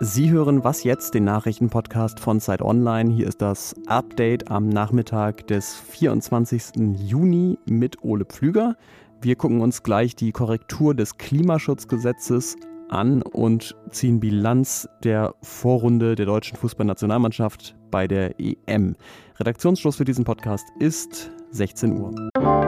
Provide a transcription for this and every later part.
Sie hören Was jetzt, den Nachrichtenpodcast von Zeit Online. Hier ist das Update am Nachmittag des 24. Juni mit Ole Pflüger. Wir gucken uns gleich die Korrektur des Klimaschutzgesetzes an und ziehen Bilanz der Vorrunde der deutschen Fußballnationalmannschaft bei der EM. Redaktionsschluss für diesen Podcast ist 16 Uhr.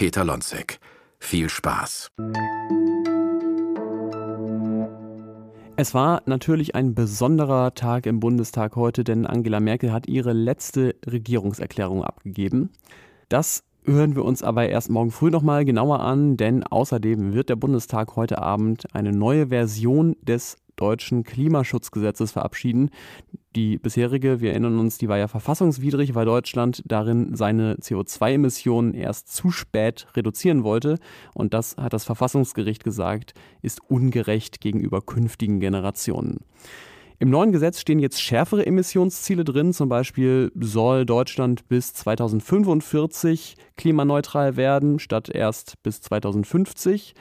Peter Lonzek. Viel Spaß. Es war natürlich ein besonderer Tag im Bundestag heute, denn Angela Merkel hat ihre letzte Regierungserklärung abgegeben. Das hören wir uns aber erst morgen früh nochmal genauer an, denn außerdem wird der Bundestag heute Abend eine neue Version des deutschen Klimaschutzgesetzes verabschieden. Die bisherige, wir erinnern uns, die war ja verfassungswidrig, weil Deutschland darin seine CO2-Emissionen erst zu spät reduzieren wollte. Und das hat das Verfassungsgericht gesagt, ist ungerecht gegenüber künftigen Generationen. Im neuen Gesetz stehen jetzt schärfere Emissionsziele drin. Zum Beispiel soll Deutschland bis 2045 klimaneutral werden, statt erst bis 2050.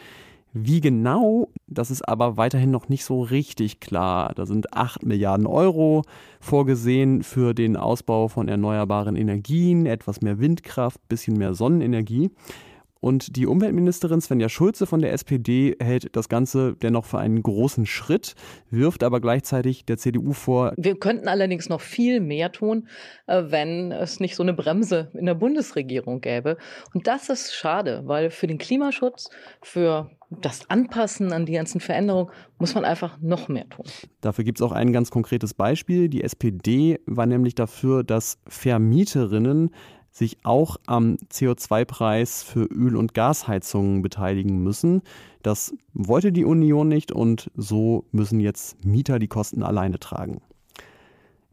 Wie genau, das ist aber weiterhin noch nicht so richtig klar. Da sind 8 Milliarden Euro vorgesehen für den Ausbau von erneuerbaren Energien, etwas mehr Windkraft, bisschen mehr Sonnenenergie. Und die Umweltministerin Svenja Schulze von der SPD hält das Ganze dennoch für einen großen Schritt, wirft aber gleichzeitig der CDU vor. Wir könnten allerdings noch viel mehr tun, äh, wenn es nicht so eine Bremse in der Bundesregierung gäbe. Und das ist schade, weil für den Klimaschutz, für das Anpassen an die ganzen Veränderungen muss man einfach noch mehr tun. Dafür gibt es auch ein ganz konkretes Beispiel. Die SPD war nämlich dafür, dass Vermieterinnen sich auch am CO2-Preis für Öl- und Gasheizungen beteiligen müssen. Das wollte die Union nicht und so müssen jetzt Mieter die Kosten alleine tragen.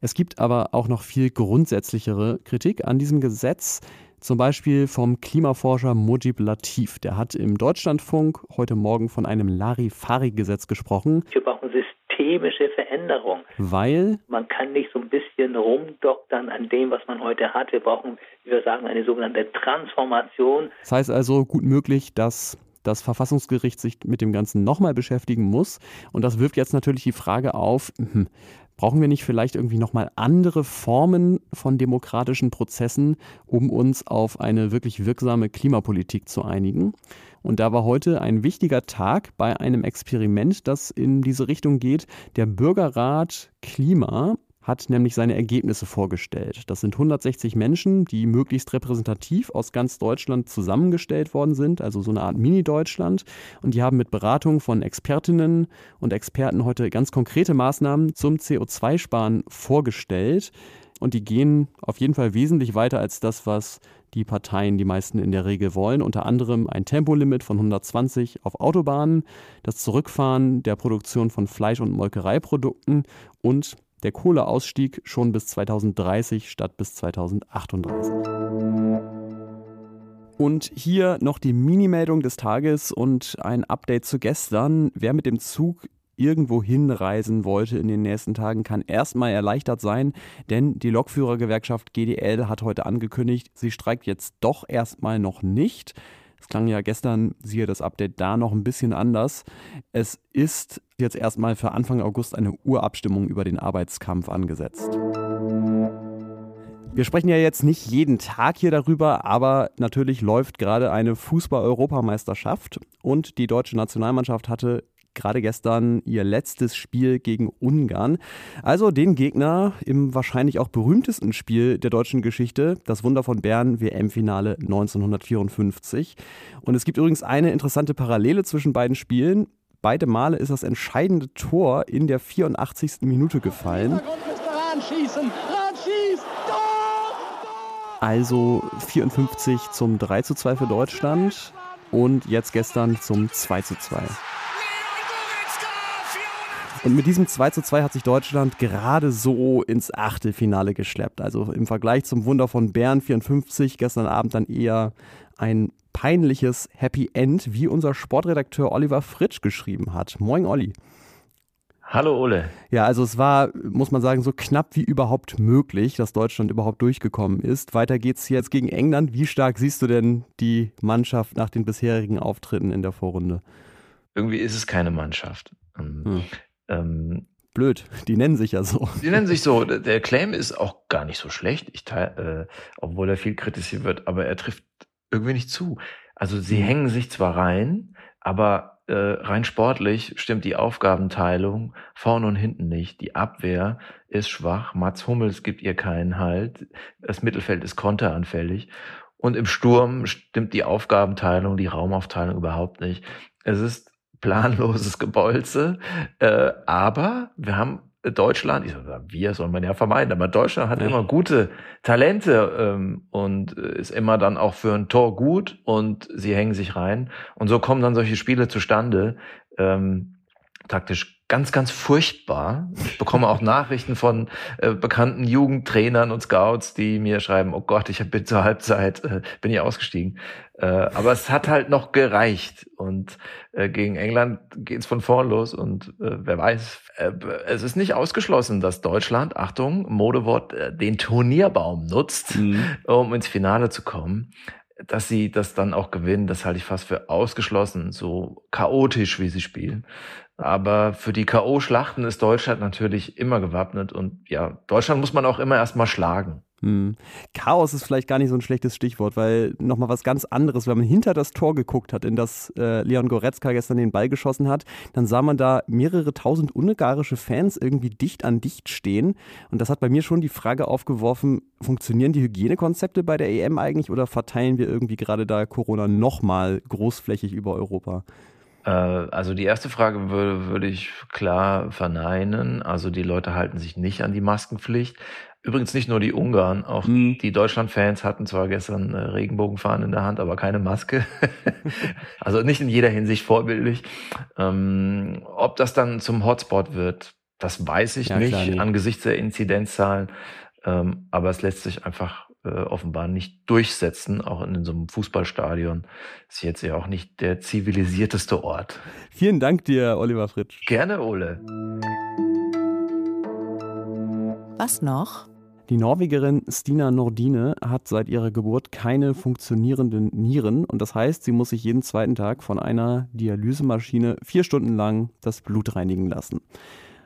Es gibt aber auch noch viel grundsätzlichere Kritik an diesem Gesetz, zum Beispiel vom Klimaforscher Mujib Latif. Der hat im Deutschlandfunk heute Morgen von einem Larifari-Gesetz gesprochen. Brauchen systemische Veränderung. Weil? Man kann nicht so ein bisschen rumdoktern an dem, was man heute hat. Wir brauchen, wie wir sagen, eine sogenannte Transformation. Das heißt also gut möglich, dass das Verfassungsgericht sich mit dem Ganzen nochmal beschäftigen muss. Und das wirft jetzt natürlich die Frage auf, hm, brauchen wir nicht vielleicht irgendwie nochmal andere Formen von demokratischen Prozessen, um uns auf eine wirklich wirksame Klimapolitik zu einigen? Und da war heute ein wichtiger Tag bei einem Experiment, das in diese Richtung geht. Der Bürgerrat Klima hat nämlich seine Ergebnisse vorgestellt. Das sind 160 Menschen, die möglichst repräsentativ aus ganz Deutschland zusammengestellt worden sind, also so eine Art Mini-Deutschland. Und die haben mit Beratung von Expertinnen und Experten heute ganz konkrete Maßnahmen zum CO2-Sparen vorgestellt. Und die gehen auf jeden Fall wesentlich weiter als das, was die Parteien, die meisten in der Regel wollen. Unter anderem ein Tempolimit von 120 auf Autobahnen, das Zurückfahren der Produktion von Fleisch- und Molkereiprodukten und der Kohleausstieg schon bis 2030 statt bis 2038. Und hier noch die Minimeldung des Tages und ein Update zu gestern. Wer mit dem Zug irgendwo hinreisen wollte in den nächsten Tagen, kann erstmal erleichtert sein, denn die Lokführergewerkschaft GDL hat heute angekündigt, sie streikt jetzt doch erstmal noch nicht. Es klang ja gestern, siehe das Update da noch ein bisschen anders. Es ist jetzt erstmal für Anfang August eine Urabstimmung über den Arbeitskampf angesetzt. Wir sprechen ja jetzt nicht jeden Tag hier darüber, aber natürlich läuft gerade eine Fußball-Europameisterschaft und die deutsche Nationalmannschaft hatte gerade gestern ihr letztes Spiel gegen Ungarn. Also den Gegner im wahrscheinlich auch berühmtesten Spiel der deutschen Geschichte, das Wunder von Bern WM-Finale 1954. Und es gibt übrigens eine interessante Parallele zwischen beiden Spielen. Beide Male ist das entscheidende Tor in der 84. Minute gefallen. Also 54 zum 3 zu 2 für Deutschland und jetzt gestern zum 2 zu 2. Und mit diesem 2 zu 2 hat sich Deutschland gerade so ins Achtelfinale geschleppt. Also im Vergleich zum Wunder von Bern 54 gestern Abend dann eher ein peinliches Happy End, wie unser Sportredakteur Oliver Fritsch geschrieben hat. Moin Olli. Hallo Ole. Ja, also es war, muss man sagen, so knapp wie überhaupt möglich, dass Deutschland überhaupt durchgekommen ist. Weiter geht's jetzt gegen England. Wie stark siehst du denn die Mannschaft nach den bisherigen Auftritten in der Vorrunde? Irgendwie ist es keine Mannschaft. Hm. Ähm, Blöd, die nennen sich ja so. Die nennen sich so. Der Claim ist auch gar nicht so schlecht, ich teil, äh, obwohl er viel kritisiert wird, aber er trifft irgendwie nicht zu. Also sie hm. hängen sich zwar rein, aber äh, rein sportlich stimmt die Aufgabenteilung vorne und hinten nicht. Die Abwehr ist schwach. Mats Hummels gibt ihr keinen Halt. Das Mittelfeld ist konteranfällig. Und im Sturm stimmt die Aufgabenteilung, die Raumaufteilung überhaupt nicht. Es ist planloses Gebolze. Äh, aber wir haben Deutschland, ich sage, wir soll man ja vermeiden, aber Deutschland hat ja. immer gute Talente ähm, und äh, ist immer dann auch für ein Tor gut und sie hängen sich rein. Und so kommen dann solche Spiele zustande. Ähm, taktisch ganz, ganz furchtbar. Ich bekomme auch Nachrichten von äh, bekannten Jugendtrainern und Scouts, die mir schreiben, oh Gott, ich bin zur Halbzeit, äh, bin ich ausgestiegen. Äh, aber es hat halt noch gereicht. Und äh, gegen England geht's von vorn los. Und äh, wer weiß, äh, es ist nicht ausgeschlossen, dass Deutschland, Achtung, Modewort, äh, den Turnierbaum nutzt, mhm. um ins Finale zu kommen dass sie das dann auch gewinnen, das halte ich fast für ausgeschlossen, so chaotisch, wie sie spielen. Aber für die K.O.-Schlachten ist Deutschland natürlich immer gewappnet und ja, Deutschland muss man auch immer erstmal schlagen. Hm. Chaos ist vielleicht gar nicht so ein schlechtes Stichwort, weil nochmal was ganz anderes, wenn man hinter das Tor geguckt hat, in das äh, Leon Goretzka gestern den Ball geschossen hat, dann sah man da mehrere tausend ungarische Fans irgendwie dicht an dicht stehen. Und das hat bei mir schon die Frage aufgeworfen, funktionieren die Hygienekonzepte bei der EM eigentlich oder verteilen wir irgendwie gerade da Corona nochmal großflächig über Europa? Äh, also die erste Frage würde, würde ich klar verneinen. Also die Leute halten sich nicht an die Maskenpflicht. Übrigens nicht nur die Ungarn, auch mhm. die Deutschland-Fans hatten zwar gestern Regenbogenfahnen in der Hand, aber keine Maske. also nicht in jeder Hinsicht vorbildlich. Ähm, ob das dann zum Hotspot wird, das weiß ich ja, nicht klar, angesichts der Inzidenzzahlen. Ähm, aber es lässt sich einfach äh, offenbar nicht durchsetzen, auch in so einem Fußballstadion. Ist jetzt ja auch nicht der zivilisierteste Ort. Vielen Dank dir, Oliver Fritsch. Gerne, Ole. Was noch? Die Norwegerin Stina Nordine hat seit ihrer Geburt keine funktionierenden Nieren und das heißt, sie muss sich jeden zweiten Tag von einer Dialysemaschine vier Stunden lang das Blut reinigen lassen.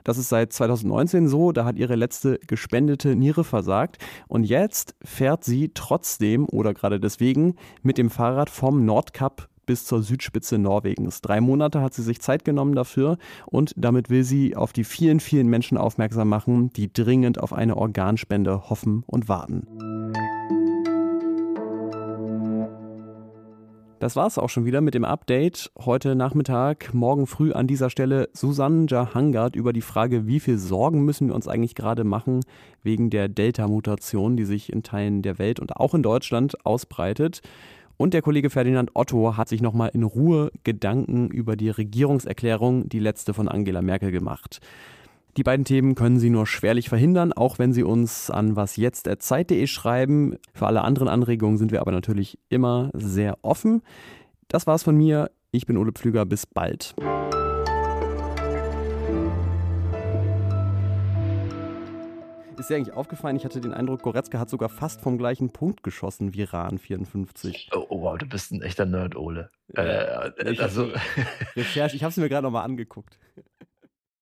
Das ist seit 2019 so, da hat ihre letzte gespendete Niere versagt und jetzt fährt sie trotzdem oder gerade deswegen mit dem Fahrrad vom Nordkap bis zur Südspitze Norwegens. Drei Monate hat sie sich Zeit genommen dafür und damit will sie auf die vielen, vielen Menschen aufmerksam machen, die dringend auf eine Organspende hoffen und warten. Das war es auch schon wieder mit dem Update. Heute Nachmittag, morgen früh an dieser Stelle Susanne Jahangard über die Frage, wie viel Sorgen müssen wir uns eigentlich gerade machen wegen der Delta-Mutation, die sich in Teilen der Welt und auch in Deutschland ausbreitet. Und der Kollege Ferdinand Otto hat sich nochmal in Ruhe Gedanken über die Regierungserklärung, die letzte von Angela Merkel, gemacht. Die beiden Themen können Sie nur schwerlich verhindern, auch wenn Sie uns an wasjetzt.zeit.de schreiben. Für alle anderen Anregungen sind wir aber natürlich immer sehr offen. Das war's von mir. Ich bin Ole Pflüger. Bis bald. Ist dir eigentlich aufgefallen? Ich hatte den Eindruck, Goretzka hat sogar fast vom gleichen Punkt geschossen wie Rahn 54. Oh, oh wow, du bist ein echter Nerd, Ole. Äh, also Recherche, ich habe es mir gerade nochmal angeguckt.